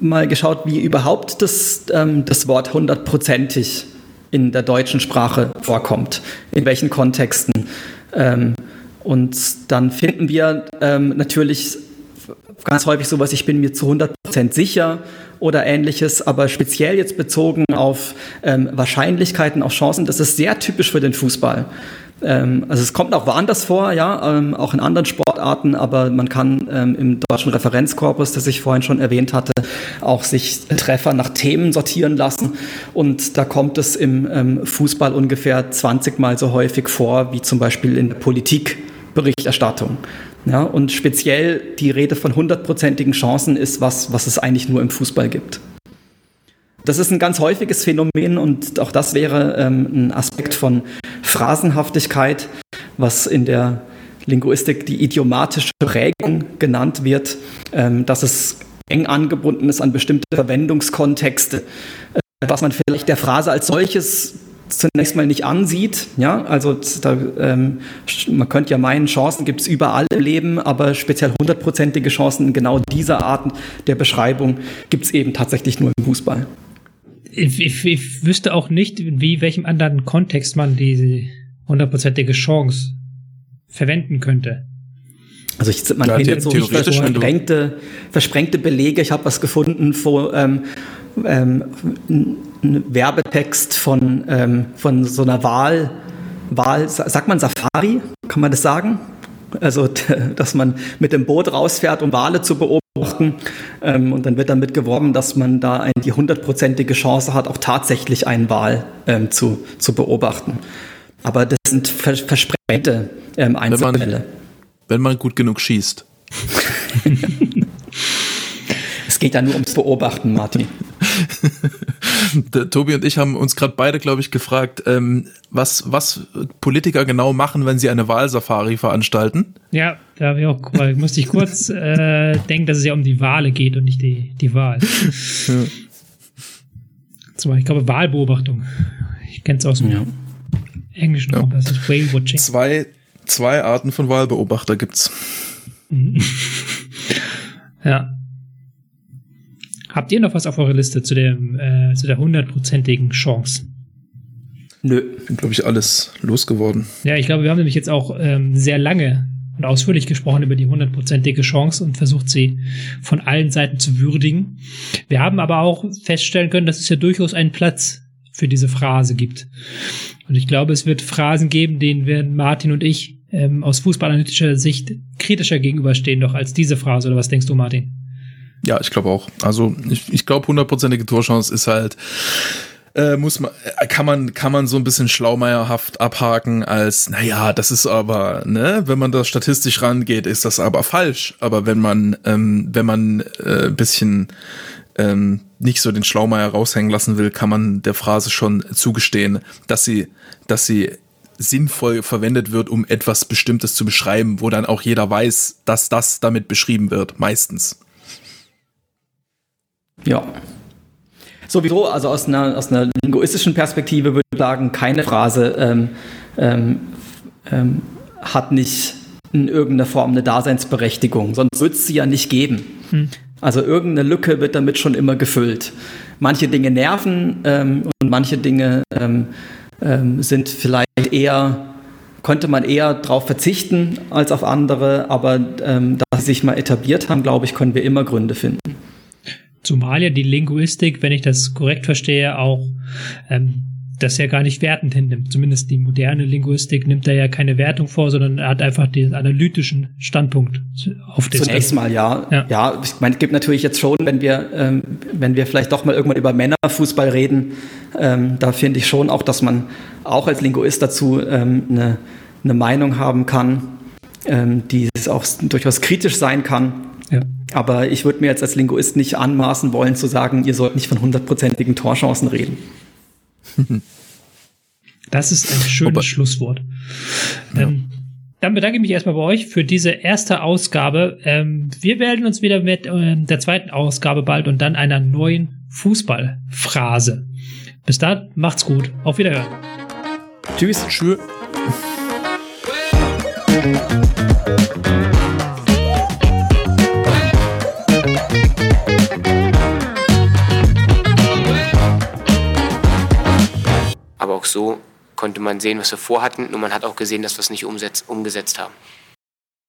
S12: mal geschaut, wie überhaupt das, ähm, das Wort hundertprozentig in der deutschen Sprache vorkommt, in welchen Kontexten. Ähm, und dann finden wir ähm, natürlich ganz häufig sowas, ich bin mir zu 100% sicher oder ähnliches, aber speziell jetzt bezogen auf ähm, Wahrscheinlichkeiten, auf Chancen, das ist sehr typisch für den Fußball. Ähm, also es kommt auch woanders vor, ja, ähm, auch in anderen Sportarten, aber man kann ähm, im deutschen Referenzkorpus, das ich vorhin schon erwähnt hatte, auch sich Treffer nach Themen sortieren lassen. Und da kommt es im ähm, Fußball ungefähr 20 Mal so häufig vor, wie zum Beispiel in der Politikberichterstattung. Ja, und speziell die Rede von hundertprozentigen Chancen ist was, was es eigentlich nur im Fußball gibt. Das ist ein ganz häufiges Phänomen und auch das wäre ähm, ein Aspekt von Phrasenhaftigkeit, was in der Linguistik die idiomatische Prägung genannt wird, ähm, dass es eng angebunden ist an bestimmte Verwendungskontexte, äh, was man vielleicht der Phrase als solches zunächst mal nicht ansieht. Ja, also da, ähm, man könnte ja meinen, Chancen gibt es überall im Leben, aber speziell hundertprozentige Chancen in genau dieser Art der Beschreibung gibt es eben tatsächlich nur im Fußball.
S6: Ich, ich, ich wüsste auch nicht, wie welchem anderen Kontext man diese hundertprozentige Chance verwenden könnte.
S12: Also ich, man ja, findet so versprengte, versprengte Belege. Ich habe was gefunden, wo ähm, ähm, ein Werbetext von, ähm, von so einer Wahl, Wahl, sagt man Safari? Kann man das sagen? Also, dass man mit dem Boot rausfährt, um Wale zu beobachten. Ähm, und dann wird damit geworben, dass man da ein, die hundertprozentige Chance hat, auch tatsächlich einen Wal ähm, zu, zu beobachten. Aber das sind vers versprengte ähm, Einzelfälle.
S7: Wenn man, wenn man gut genug schießt.
S12: es geht ja nur ums Beobachten, Martin.
S7: Tobi und ich haben uns gerade beide, glaube ich, gefragt, ähm, was, was Politiker genau machen, wenn sie eine Wahlsafari veranstalten.
S6: Ja, da habe ich auch, weil musste ich kurz äh, denken, dass es ja um die Wale geht und nicht die, die Wahl. Ja. Zum ich glaube, Wahlbeobachtung. Ich kenne es aus dem ja. englischen
S7: ja. Das ist Whale-Watching. Zwei, zwei Arten von Wahlbeobachter gibt's.
S6: ja. Habt ihr noch was auf eurer Liste zu, dem, äh, zu der hundertprozentigen Chance?
S7: Nö. Bin, glaube ich, alles losgeworden.
S6: Ja, ich glaube, wir haben nämlich jetzt auch ähm, sehr lange und ausführlich gesprochen über die hundertprozentige Chance und versucht sie von allen Seiten zu würdigen. Wir haben aber auch feststellen können, dass es ja durchaus einen Platz für diese Phrase gibt. Und ich glaube, es wird Phrasen geben, denen werden Martin und ich ähm, aus fußballanalytischer Sicht kritischer gegenüberstehen, doch als diese Phrase. Oder was denkst du, Martin?
S7: Ja, ich glaube auch. Also ich, ich glaube, hundertprozentige Torchance ist halt, äh, muss man, äh, kann man, kann man so ein bisschen schlaumeierhaft abhaken als, naja, das ist aber, ne, wenn man da statistisch rangeht, ist das aber falsch. Aber wenn man, ähm, wenn man äh, bisschen ähm, nicht so den Schlaumeier raushängen lassen will, kann man der Phrase schon zugestehen, dass sie, dass sie sinnvoll verwendet wird, um etwas Bestimmtes zu beschreiben, wo dann auch jeder weiß, dass das damit beschrieben wird, meistens.
S12: Ja. Sowieso, also aus einer, aus einer linguistischen Perspektive würde ich sagen, keine Phrase ähm, ähm, ähm, hat nicht in irgendeiner Form eine Daseinsberechtigung, sonst wird es sie ja nicht geben. Hm. Also irgendeine Lücke wird damit schon immer gefüllt. Manche Dinge nerven ähm, und manche Dinge ähm, ähm, sind vielleicht eher, könnte man eher darauf verzichten als auf andere, aber ähm, da sie sich mal etabliert haben, glaube ich, können wir immer Gründe finden.
S6: Zumal ja die Linguistik, wenn ich das korrekt verstehe, auch ähm, das ja gar nicht wertend hinnimmt. Zumindest die moderne Linguistik nimmt da ja keine Wertung vor, sondern er hat einfach den analytischen Standpunkt
S12: auf den Zunächst mal, ja. ja. Ja, ich meine, es gibt natürlich jetzt schon, wenn wir, ähm, wenn wir vielleicht doch mal irgendwann über Männerfußball reden, ähm, da finde ich schon auch, dass man auch als Linguist dazu ähm, eine, eine Meinung haben kann, ähm, die auch durchaus kritisch sein kann. Ja. Aber ich würde mir jetzt als Linguist nicht anmaßen wollen zu sagen, ihr sollt nicht von hundertprozentigen Torchancen reden.
S6: Das ist ein schönes Aber, Schlusswort. Ja. Ähm, dann bedanke ich mich erstmal bei euch für diese erste Ausgabe. Ähm, wir werden uns wieder mit äh, der zweiten Ausgabe bald und dann einer neuen Fußballphrase. Bis dann, macht's gut. Auf Wiederhören.
S12: Tschüss. Tschüss.
S13: auch so konnte man sehen, was wir vorhatten und man hat auch gesehen, dass wir es nicht umgesetzt haben.